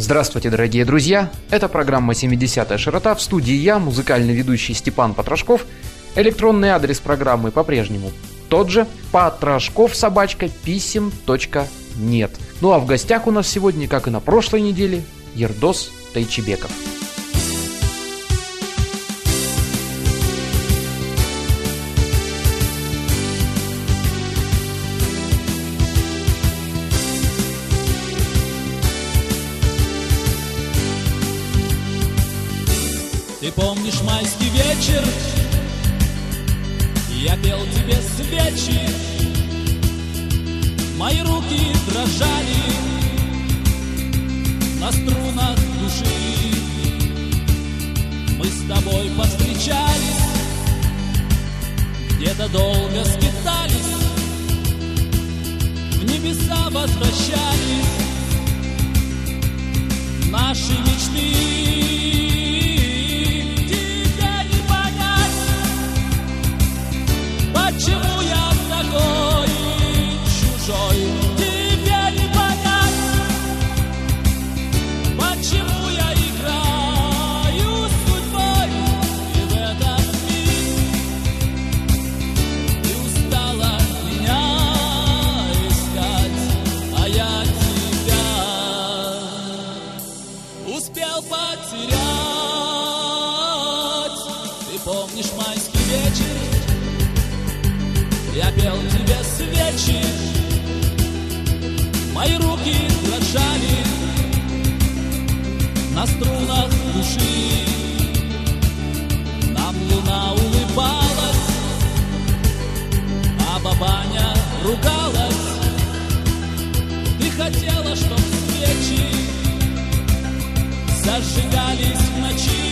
Здравствуйте, дорогие друзья! Это программа «70-я широта» в студии я, музыкальный ведущий Степан Потрошков. Электронный адрес программы по-прежнему тот же – потрошков. Ну а в гостях у нас сегодня, как и на прошлой неделе, Ердос Тайчебеков. Ты помнишь майский вечер? Я пел тебе свечи, мои руки дрожали на струнах души. Мы с тобой повстречались, где-то долго скитались, в небеса возвращались наши мечты. Я пел тебе свечи, мои руки дрожали на струнах души. Нам луна улыбалась, а бабаня ругалась. Ты хотела, чтоб свечи зажигались в ночи.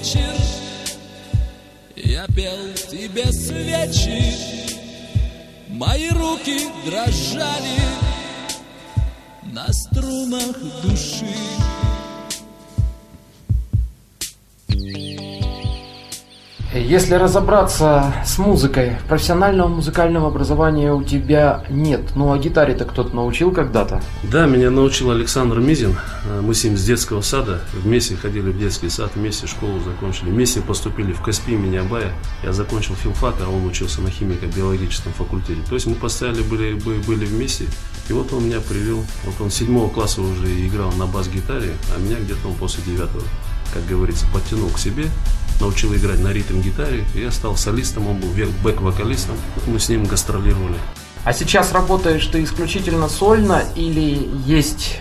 вечер. Я пел тебе свечи Мои руки дрожали На струнах души. Если разобраться с музыкой, профессионального музыкального образования у тебя нет. Ну, а гитаре-то кто-то научил когда-то? Да, меня научил Александр Мизин. Мы с ним с детского сада вместе ходили в детский сад, вместе школу закончили. Вместе поступили в Каспи, Минябая. Я закончил филфак, а он учился на химико-биологическом факультете. То есть мы постоянно были, были вместе. И вот он меня привел. Вот он седьмого класса уже играл на бас-гитаре, а меня где-то он после девятого, как говорится, подтянул к себе научил играть на ритм-гитаре. Я стал солистом, он был бэк-вокалистом. Мы с ним гастролировали. А сейчас работаешь ты исключительно сольно или есть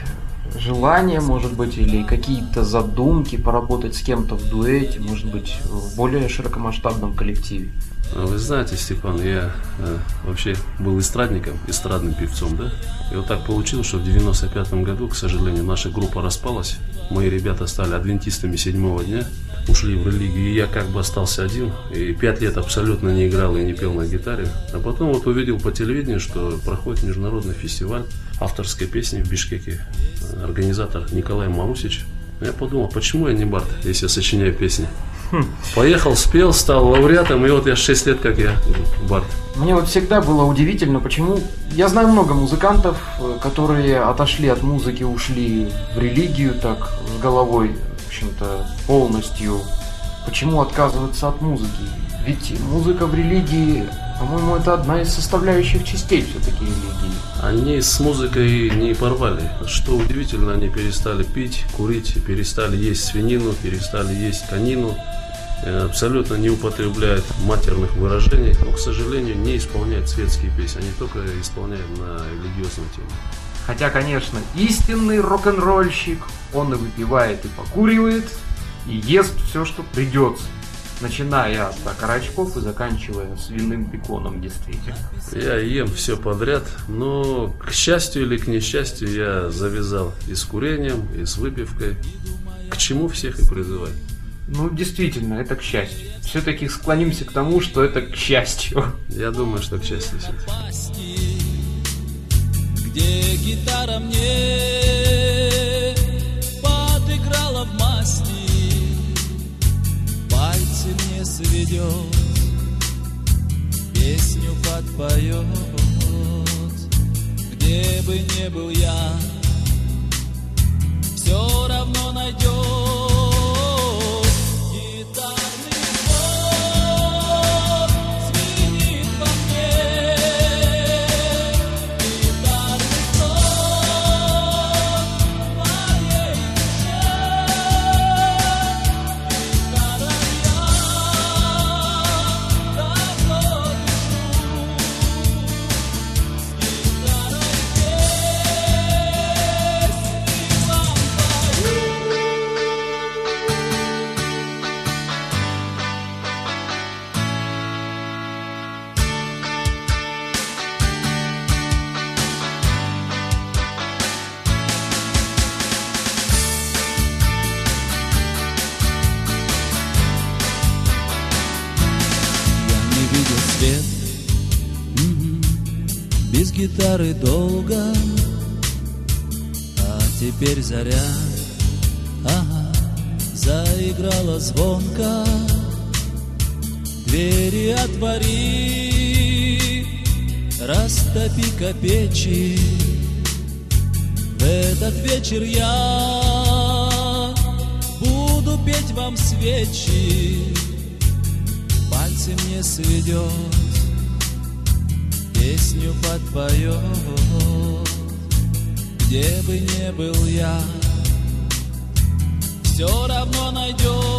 желание, может быть, или какие-то задумки поработать с кем-то в дуэте, может быть, в более широкомасштабном коллективе? А Вы знаете, Степан, я э, вообще был эстрадником, эстрадным певцом, да? И вот так получилось, что в 95 году, к сожалению, наша группа распалась. Мои ребята стали адвентистами седьмого дня, ушли в религию, и я как бы остался один. И пять лет абсолютно не играл и не пел на гитаре. А потом вот увидел по телевидению, что проходит международный фестиваль авторской песни в Бишкеке. Организатор Николай Марусич. Я подумал, почему я не бард, если я сочиняю песни? Поехал, спел, стал лауреатом, и вот я 6 лет как я бард. Мне вот всегда было удивительно, почему... Я знаю много музыкантов, э, которые отошли от музыки, ушли в религию так с головой, в общем-то, полностью. Почему отказываться от музыки? Ведь музыка в религии, по-моему, это одна из составляющих частей все-таки религии. Они с музыкой не порвали. Что удивительно, они перестали пить, курить, перестали есть свинину, перестали есть конину. Э, Абсолютно не употребляют матерных выражений, но, к сожалению, не исполняют светские песни. Они только исполняют на религиозную тему. Хотя, конечно, истинный рок-н-ролльщик, он и выпивает, и покуривает, и ест все, что придется. Начиная от окорочков и заканчивая свиным беконом, действительно. Я ем все подряд, но, к счастью или к несчастью, я завязал и с курением, и с выпивкой. К чему всех и призывать. Ну, действительно, это к счастью. Все-таки склонимся к тому, что это к счастью. Я думаю, что к счастью где гитара мне мне сведет, песню подпоет, где бы не был я, все равно найдет гитары долго А теперь заря. Ага, заиграла звонко Двери отвори Растопи-ка печи В этот вечер я Буду петь вам свечи. Пальцы мне сведет, песню подпоет, где бы не был я, все равно найдет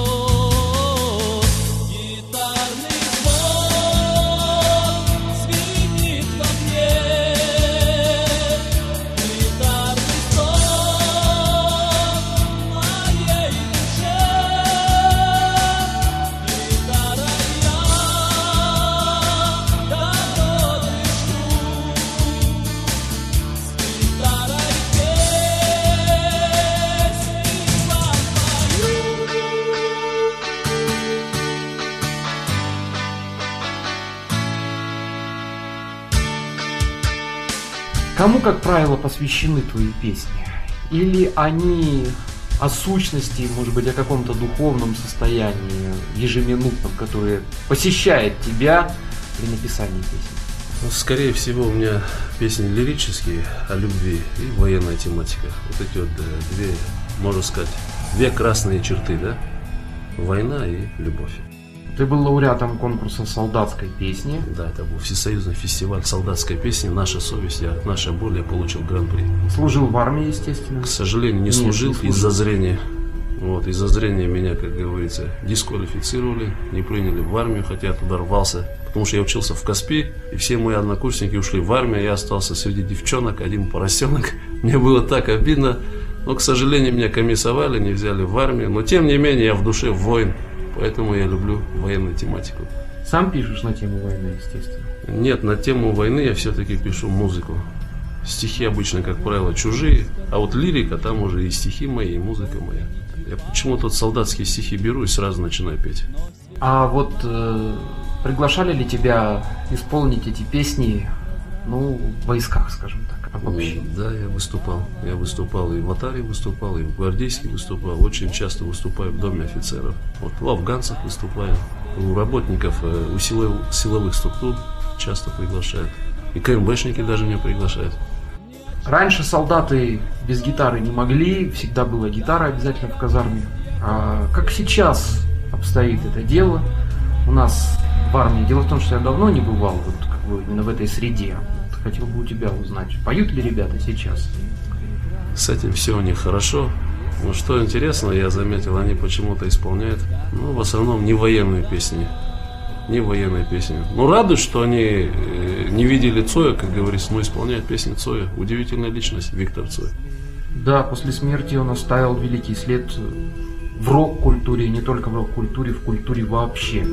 Кому, как правило, посвящены твои песни? Или они о сущности, может быть, о каком-то духовном состоянии ежеминутном, которое посещает тебя при написании песен? Ну, скорее всего, у меня песни лирические о любви и военная тематика. Вот эти вот э, две, можно сказать, две красные черты, да? Война и любовь. Ты был лауреатом конкурса солдатской песни. Да, это был всесоюзный фестиваль солдатской песни «Наша совесть», я, «Наша боль», я получил гран-при. Служил в армии, естественно. К сожалению, не Нет, служил не служил. из-за зрения. Вот, из-за зрения меня, как говорится, дисквалифицировали, не приняли в армию, хотя я туда рвался, потому что я учился в Каспи, и все мои однокурсники ушли в армию, я остался среди девчонок, один поросенок. Мне было так обидно, но, к сожалению, меня комиссовали, не взяли в армию, но, тем не менее, я в душе воин, Поэтому я люблю военную тематику. Сам пишешь на тему войны, естественно. Нет, на тему войны я все-таки пишу музыку. Стихи обычно, как правило, чужие, а вот лирика, там уже и стихи мои, и музыка моя. Я почему-то вот солдатские стихи беру и сразу начинаю петь. А вот э, приглашали ли тебя исполнить эти песни, ну, в войсках, скажем так, обобщенно? Да, я выступал. Я выступал и в Атаре выступал, и в Гвардейске выступал. Очень часто выступаю в Доме офицеров. Вот в афганцах выступаю. У работников, э, у силов- силовых структур часто приглашают. И КМБшники даже меня приглашают. Раньше солдаты без гитары не могли, всегда была гитара обязательно в казарме. А как сейчас обстоит это дело? У нас в армии. Дело в том, что я давно не бывал вот как бы именно в этой среде. Хотел бы у тебя узнать, поют ли ребята сейчас? С этим все у них хорошо. Но что интересно, я заметил, они почему-то исполняют, ну, в основном не военные песни. Не военные песни. Ну, радует, что они э, не видели Цоя, как говорится, но исполняют песни Цоя. Удивительная личность Виктор Цой. Да, после смерти он оставил великий след в рок-культуре, и не только в рок-культуре, в культуре вообще.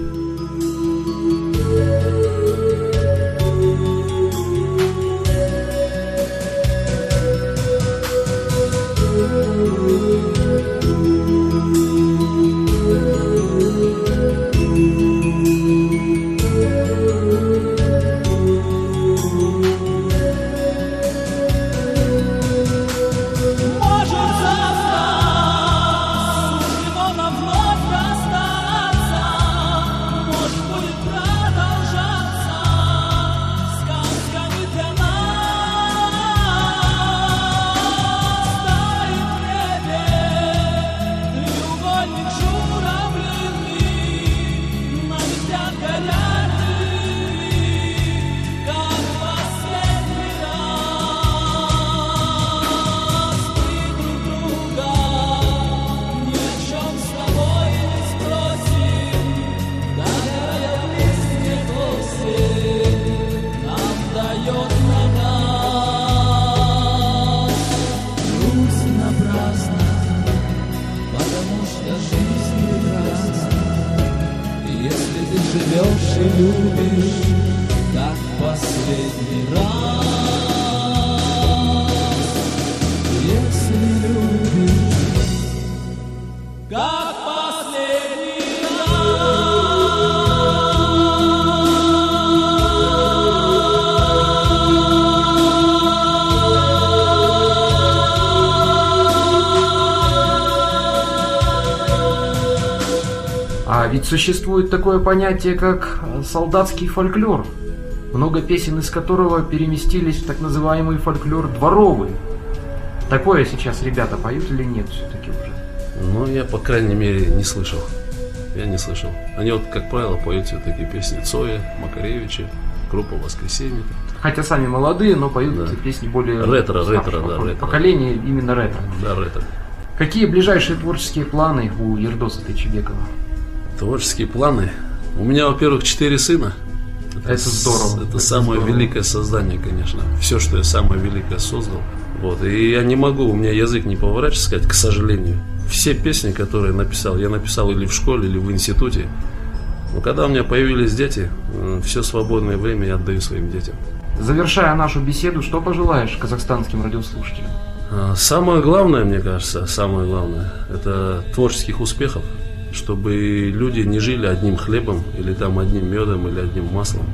А ведь существует такое понятие, как э, солдатский фольклор, много песен из которого переместились в так называемый фольклор дворовый. Такое сейчас ребята поют или нет все-таки уже? Но я, по крайней мере, не слышал. Я не слышал. Они вот, как правило, поют все-таки песни Цоя, Макаревича, группа «Воскресенье». Хотя сами молодые, но поют Да. песни более Ретро, ретро, да, ретро. Поколение именно ретро. Да, ретро. Какие ближайшие творческие планы у Ердоса Тайчебекова? Творческие планы. У меня, во-первых, четыре сына. Это здорово. Это, Это самое здорово. великое создание, конечно. Все, что я самое великое создал. Вот. И я не могу, у меня язык не поворачивается сказать, к сожалению. Все песни, которые я написал, я написал или в школе, или в институте. Но когда у меня появились дети, все свободное время я отдаю своим детям. Завершая нашу беседу, что пожелаешь казахстанским радиослушателям? А, Самое главное, мне кажется, самое главное, это творческих успехов, чтобы люди не жили одним хлебом, или там одним медом, или одним маслом.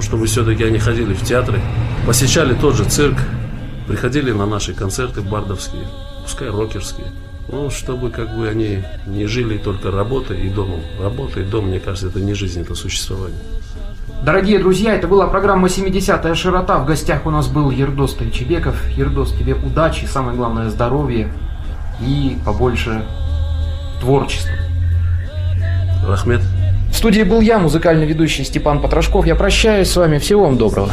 Чтобы все-таки они ходили в театры, посещали тот же цирк, приходили на наши концерты бардовские, пускай рокерские. Ну, чтобы как бы они не жили только работой и домом. Работа и дом, мне кажется, это не жизнь, это существование. Дорогие друзья, это была программа «70-я широта». В гостях у нас был Ердос Тайчебеков. Ердос, тебе удачи, самое главное здоровья и побольше творчества. Рахмет. В студии был я, музыкальный ведущий Степан Потрошков. Я прощаюсь с вами. Всего вам доброго.